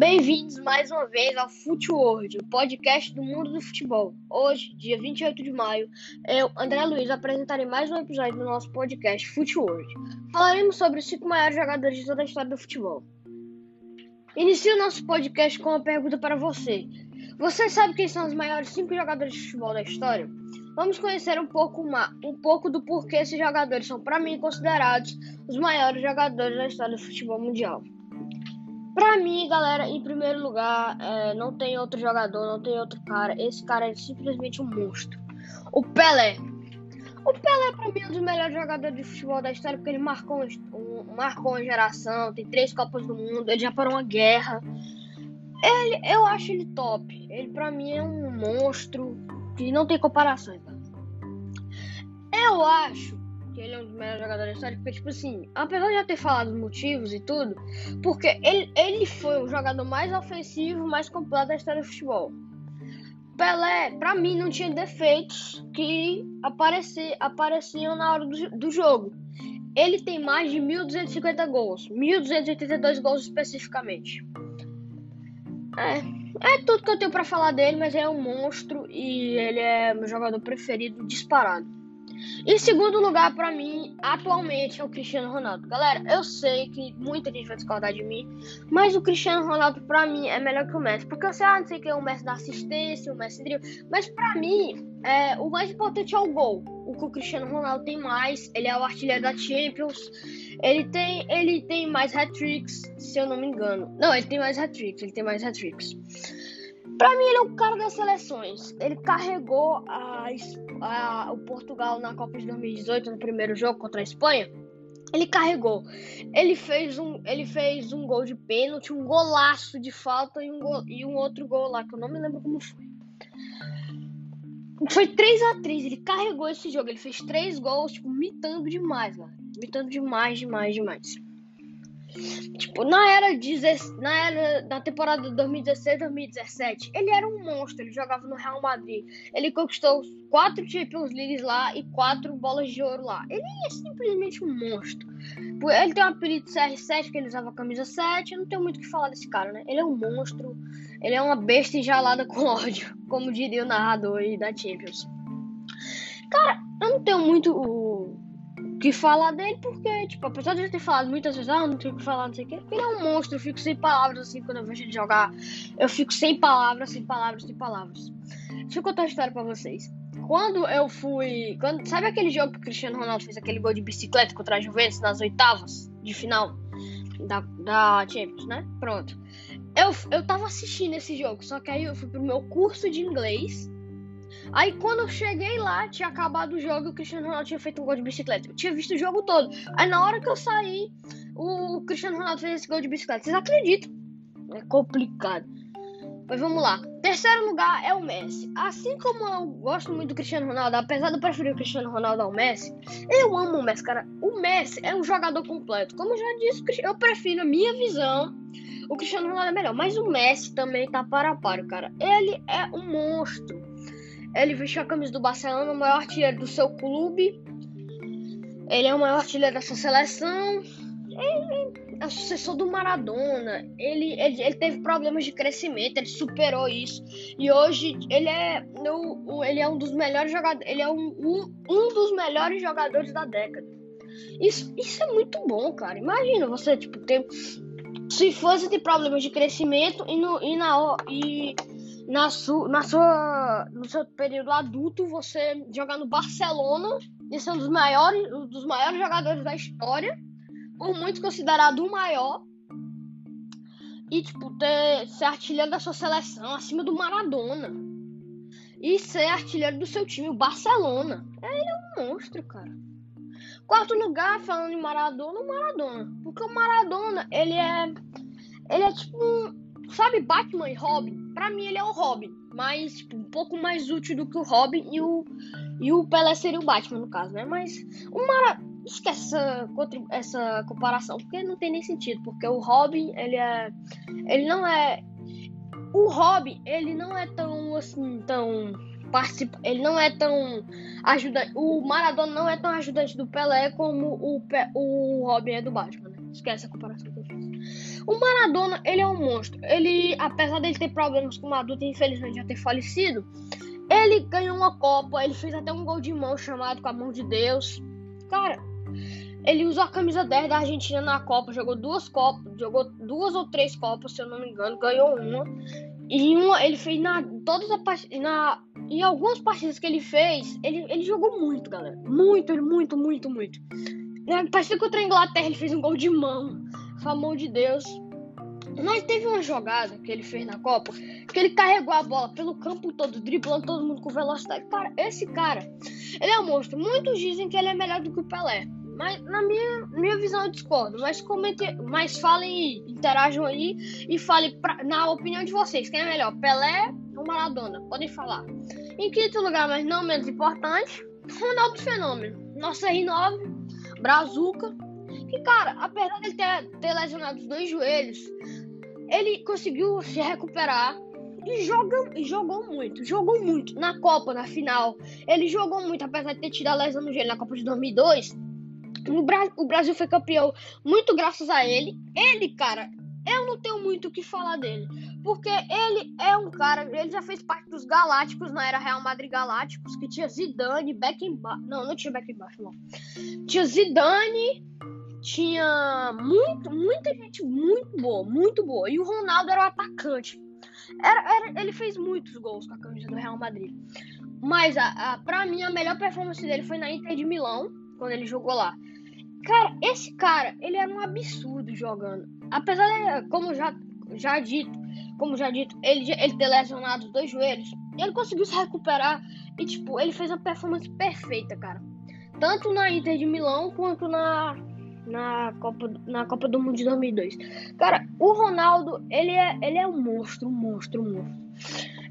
Bem-vindos mais uma vez ao World, o podcast do mundo do futebol. Hoje, dia 28 de maio, eu, André Luiz, apresentarei mais um episódio do nosso podcast World. Falaremos sobre os cinco maiores jogadores de toda a história do futebol. Inicio nosso podcast com uma pergunta para você. Você sabe quem são os maiores cinco jogadores de futebol da história? Vamos conhecer um pouco, uma, um pouco do porquê esses jogadores são, para mim, considerados os maiores jogadores da história do futebol mundial. Pra mim, galera, em primeiro lugar, é, não tem outro jogador, não tem outro cara. Esse cara é simplesmente um monstro. O Pelé. O Pelé, pra mim, é um dos melhores jogadores de futebol da história, porque ele marcou, um, marcou uma geração, tem três Copas do Mundo, ele já parou uma guerra. Ele, eu acho ele top. Ele, pra mim, é um monstro que não tem comparações. Eu acho que ele é um dos melhores jogadores da história, porque, tipo assim, apesar de já ter falado os motivos e tudo, porque ele, ele foi o jogador mais ofensivo, mais completo da história do futebol. Pelé, pra mim, não tinha defeitos que apareci, apareciam na hora do, do jogo. Ele tem mais de 1.250 gols, 1.282 gols especificamente. É, é tudo que eu tenho para falar dele, mas é um monstro e ele é meu jogador preferido disparado. Em segundo lugar, para mim, atualmente é o Cristiano Ronaldo. Galera, eu sei que muita gente vai discordar de mim, mas o Cristiano Ronaldo, para mim, é melhor que o Messi. Porque eu sei, ah, não sei que é o Messi da assistência, o Messi drible, mas para mim, é, o mais importante é o gol. O que o Cristiano Ronaldo tem mais, ele é o artilheiro da Champions. Ele tem, ele tem mais hat-tricks, se eu não me engano. Não, ele tem mais hat-tricks, ele tem mais hat-tricks. Pra mim, ele é o cara das seleções. Ele carregou a, a, o Portugal na Copa de 2018, no primeiro jogo contra a Espanha. Ele carregou. Ele fez um, ele fez um gol de pênalti, um golaço de falta e um, gol, e um outro gol lá, que eu não me lembro como foi. Foi 3 a 3 Ele carregou esse jogo. Ele fez três gols, tipo, mitando demais, mano. Mitando demais, demais, demais. Tipo, na era, na era da temporada 2016-2017, ele era um monstro. Ele jogava no Real Madrid. Ele conquistou quatro Champions Leagues lá e quatro bolas de ouro lá. Ele é simplesmente um monstro. Ele tem um apelido de CR7, que ele usava a camisa 7. Eu não tenho muito o que falar desse cara, né? Ele é um monstro. Ele é uma besta enjalada com ódio, como diria o narrador aí da Champions. Cara, eu não tenho muito que falar dele, porque, tipo, apesar de eu ter falado muitas vezes, ah, não tenho o que falar, não sei o que, ele é um monstro, eu fico sem palavras, assim, quando eu vejo ele jogar, eu fico sem palavras, sem palavras, sem palavras. Deixa eu contar uma história pra vocês. Quando eu fui. Quando, sabe aquele jogo que o Cristiano Ronaldo fez aquele gol de bicicleta contra a Juventus nas oitavas de final da, da Champions, né? Pronto. Eu, eu tava assistindo esse jogo, só que aí eu fui pro meu curso de inglês Aí quando eu cheguei lá, tinha acabado o jogo e o Cristiano Ronaldo tinha feito um gol de bicicleta. Eu tinha visto o jogo todo. Aí na hora que eu saí, o Cristiano Ronaldo fez esse gol de bicicleta. Vocês acreditam? É complicado. Mas vamos lá. Terceiro lugar é o Messi. Assim como eu gosto muito do Cristiano Ronaldo, apesar de eu preferir o Cristiano Ronaldo ao Messi, eu amo o Messi, cara. O Messi é um jogador completo. Como eu já disse, eu prefiro a minha visão. O Cristiano Ronaldo é melhor, mas o Messi também tá para a par, cara. Ele é um monstro. Ele vestiu a camisa do Barcelona, o maior artilheiro do seu clube. Ele é o maior artilheiro da sua seleção. Ele é o sucessor do Maradona. Ele, ele, ele, teve problemas de crescimento, ele superou isso. E hoje ele é, o, ele é um dos melhores jogadores. Ele é um, um, um dos melhores jogadores da década. Isso, isso é muito bom, cara. Imagina você, tipo, ter. Se fosse ter problemas de crescimento e, no, e, na, e na, su, na sua, no seu período adulto, você jogar no Barcelona e ser um dos maiores, um dos maiores jogadores da história, por muitos considerado o maior, e tipo, ter, ser artilheiro da sua seleção acima do Maradona. E ser artilheiro do seu time, o Barcelona. Ele é um monstro, cara. Quarto lugar, falando em Maradona, o Maradona. Porque o Maradona, ele é. Ele é tipo um. Sabe Batman e Robin? Pra mim ele é o Robin, mas tipo, um pouco mais útil do que o Robin e o, e o Pelé seria o Batman, no caso, né? Mas o Mara... Esquece essa, essa comparação, porque não tem nem sentido, porque o Robin, ele é... Ele não é... O Robin, ele não é tão, assim, tão... Participa... Ele não é tão ajudante... O Maradona não é tão ajudante do Pelé como o, Pe... o Robin é do Batman, né? Esquece a comparação que eu fiz. O Maradona, ele é um monstro. Ele, apesar dele ter problemas como adulto infelizmente já ter falecido, ele ganhou uma Copa, ele fez até um gol de mão chamado com a mão de Deus. Cara, ele usou a camisa 10 da Argentina na Copa, jogou duas Copas, jogou duas ou três Copas, se eu não me engano, ganhou uma. E uma, ele fez na todas as na em algumas partidas que ele fez, ele, ele jogou muito, galera. Muito, muito, muito, muito. Parecia que contra a Inglaterra ele fez um gol de mão. Mão de Deus. Nós teve uma jogada que ele fez na Copa, que ele carregou a bola pelo campo todo, driblando todo mundo com velocidade. Cara, esse cara, ele é um monstro. Muitos dizem que ele é melhor do que o Pelé. Mas na minha, minha visão eu discordo. Mas comente, mas falem aí, interajam aí e falem na opinião de vocês. Quem é melhor, Pelé ou Maradona? Podem falar. Em quinto lugar, mas não menos importante, Ronaldo Fenômeno. Nosso R9, Brazuca. Que, cara, apesar de ter, ter lesionado os dois joelhos, ele conseguiu se recuperar e joga, jogou muito, jogou muito na Copa, na final. Ele jogou muito, apesar de ter tido a lesão no joelho na Copa de 2002. O, Bra o Brasil foi campeão muito graças a ele. Ele, cara, eu não tenho muito o que falar dele. Porque ele é um cara, ele já fez parte dos Galácticos na era Real Madrid Galácticos, que tinha Zidane, Beckenbauer. Não, não tinha Beckenbauer, não. Tinha Zidane, tinha muito, muita gente muito boa, muito boa. E o Ronaldo era o atacante. Era, era, ele fez muitos gols com a camisa do Real Madrid. Mas a, a, pra mim, a melhor performance dele foi na Inter de Milão, quando ele jogou lá. Cara, esse cara, ele era um absurdo jogando. Apesar de, como já, já dito, como já dito, ele, ele ter lesionado os dois joelhos, ele conseguiu se recuperar e, tipo, ele fez uma performance perfeita, cara. Tanto na Inter de Milão quanto na, na, Copa, na Copa do Mundo de 2002. Cara, o Ronaldo, ele é, ele é um monstro, um monstro, um monstro.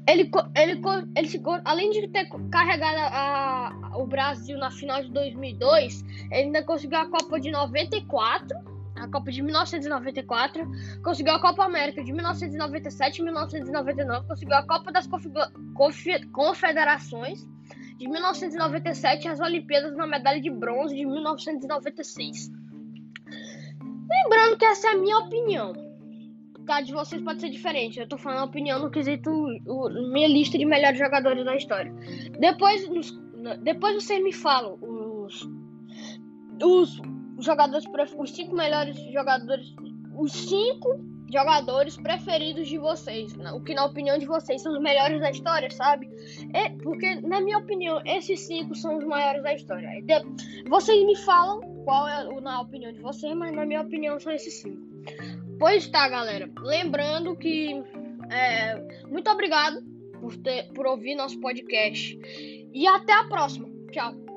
Ele, ele, ele, além de ter carregado a, a, o Brasil na final de 2002, ele ainda conseguiu a Copa de 94, a Copa de 1994, conseguiu a Copa América de 1997 e 1999, conseguiu a Copa das Confederações de 1997 e as Olimpíadas na medalha de bronze de 1996. Lembrando que essa é a minha opinião caso de vocês pode ser diferente. Eu tô falando a opinião no quesito o, minha lista de melhores jogadores da história. Depois, depois vocês me falam os, os jogadores, os cinco melhores jogadores, os cinco jogadores preferidos de vocês, o que na opinião de vocês são os melhores da história, sabe? É, porque na minha opinião esses cinco são os maiores da história. Vocês me falam qual é opinião de vocês, mas na minha opinião são esses cinco. Pois tá, galera. Lembrando que é, muito obrigado por, ter, por ouvir nosso podcast. E até a próxima. Tchau.